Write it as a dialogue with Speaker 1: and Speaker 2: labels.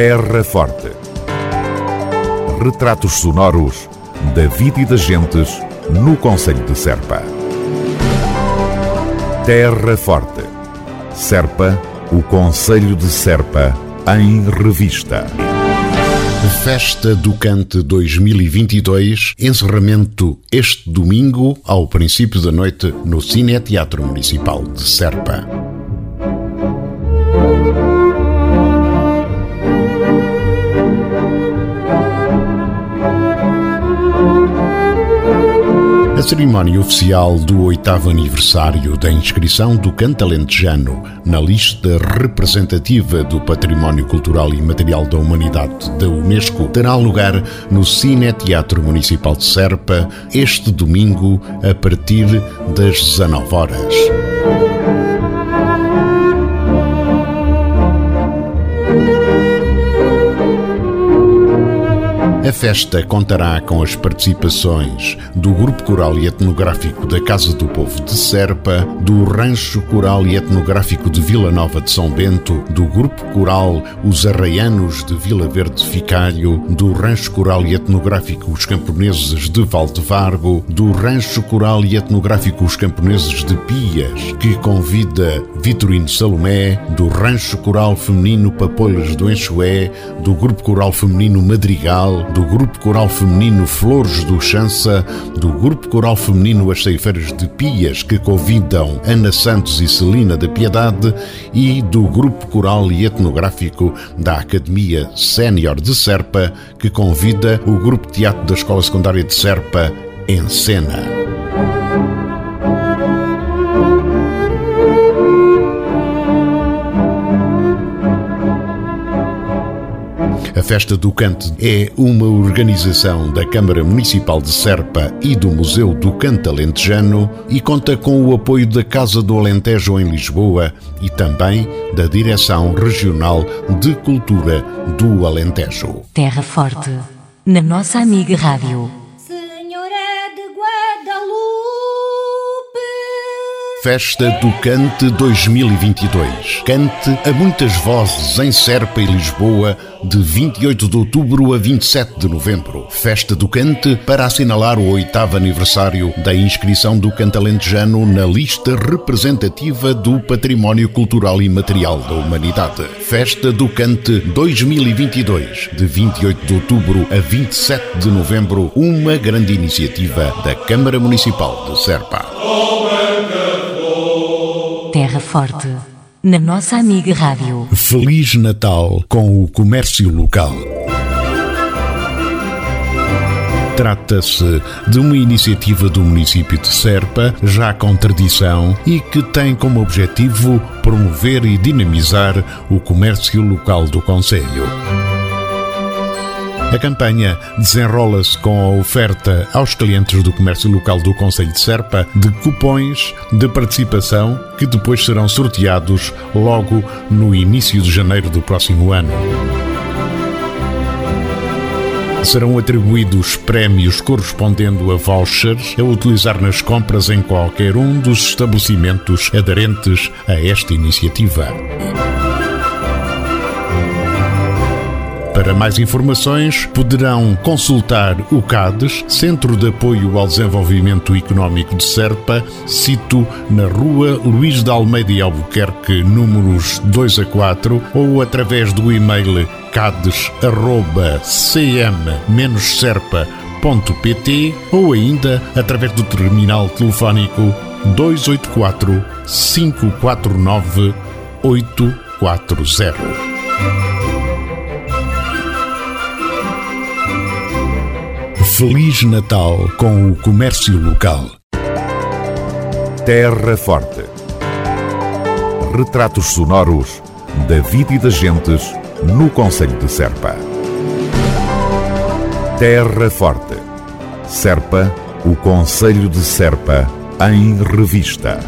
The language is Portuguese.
Speaker 1: Terra Forte. Retratos sonoros da vida e das gentes no Conselho de Serpa. Terra Forte. Serpa, o Conselho de Serpa, em revista.
Speaker 2: Festa do Cante 2022, encerramento este domingo, ao princípio da noite, no Cine Teatro Municipal de Serpa. A cerimónia oficial do oitavo aniversário da inscrição do canto alentejano na lista representativa do Património Cultural e Material da Humanidade da Unesco terá lugar no Cine Teatro Municipal de Serpa este domingo a partir das 19 horas. A festa contará com as participações do Grupo Coral e Etnográfico da Casa do Povo de Serpa, do Rancho Coral e Etnográfico de Vila Nova de São Bento, do Grupo Coral Os Arraianos de Vila Verde Ficalho, do Rancho Coral e Etnográfico Os Camponeses de Valdevargo, do Rancho Coral e Etnográfico Os Camponeses de Pias, que convida Vitorino Salomé, do Rancho Coral Feminino Papolhas do Enxué, do Grupo Coral Feminino Madrigal, do Grupo Coral Feminino Flores do Chança, do Grupo Coral Feminino As Ceifeiras de Pias, que convidam Ana Santos e Celina da Piedade, e do Grupo Coral e Etnográfico da Academia Sénior de Serpa, que convida o Grupo Teatro da Escola Secundária de Serpa em cena. Festa do Cante é uma organização da Câmara Municipal de Serpa e do Museu do Cante Alentejano e conta com o apoio da Casa do Alentejo em Lisboa e também da Direção Regional de Cultura do Alentejo.
Speaker 3: Terra Forte, na nossa amiga Rádio.
Speaker 2: Festa do Cante 2022. Cante a muitas vozes em Serpa e Lisboa de 28 de outubro a 27 de novembro. Festa do Cante para assinalar o oitavo aniversário da inscrição do cante alentejano na lista representativa do Património Cultural e Material da Humanidade. Festa do Cante 2022, de 28 de outubro a 27 de novembro, uma grande iniciativa da Câmara Municipal de Serpa.
Speaker 3: Terra Forte, na nossa amiga Rádio.
Speaker 2: Feliz Natal com o comércio local. Trata-se de uma iniciativa do município de Serpa, já com tradição, e que tem como objetivo promover e dinamizar o comércio local do Conselho. A campanha desenrola-se com a oferta aos clientes do comércio local do Conselho de Serpa de cupões de participação que depois serão sorteados logo no início de janeiro do próximo ano. Serão atribuídos prémios correspondendo a vouchers a utilizar nas compras em qualquer um dos estabelecimentos aderentes a esta iniciativa. Para mais informações, poderão consultar o CADES, Centro de Apoio ao Desenvolvimento Económico de Serpa, sito na Rua Luís de Almeida Albuquerque, números 2 a 4, ou através do e-mail cades.cm-serpa.pt ou ainda através do terminal telefónico 284 549 840. Feliz Natal com o comércio local.
Speaker 1: Terra Forte. Retratos sonoros da vida e das gentes no Conselho de Serpa. Terra Forte. Serpa, o Conselho de Serpa, em revista.